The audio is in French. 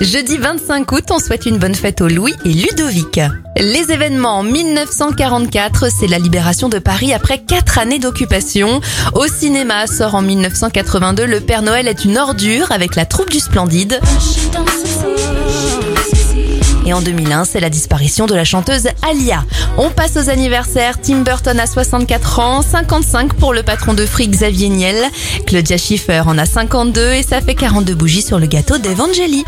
Jeudi 25 août, on souhaite une bonne fête aux Louis et Ludovic. Les événements 1944, c'est la libération de Paris après quatre années d'occupation. Au cinéma sort en 1982 Le Père Noël est une ordure avec la troupe du Splendide. Et en 2001, c'est la disparition de la chanteuse Alia. On passe aux anniversaires. Tim Burton a 64 ans, 55 pour le patron de fric Xavier Niel. Claudia Schiffer en a 52 et ça fait 42 bougies sur le gâteau d'Evangélie.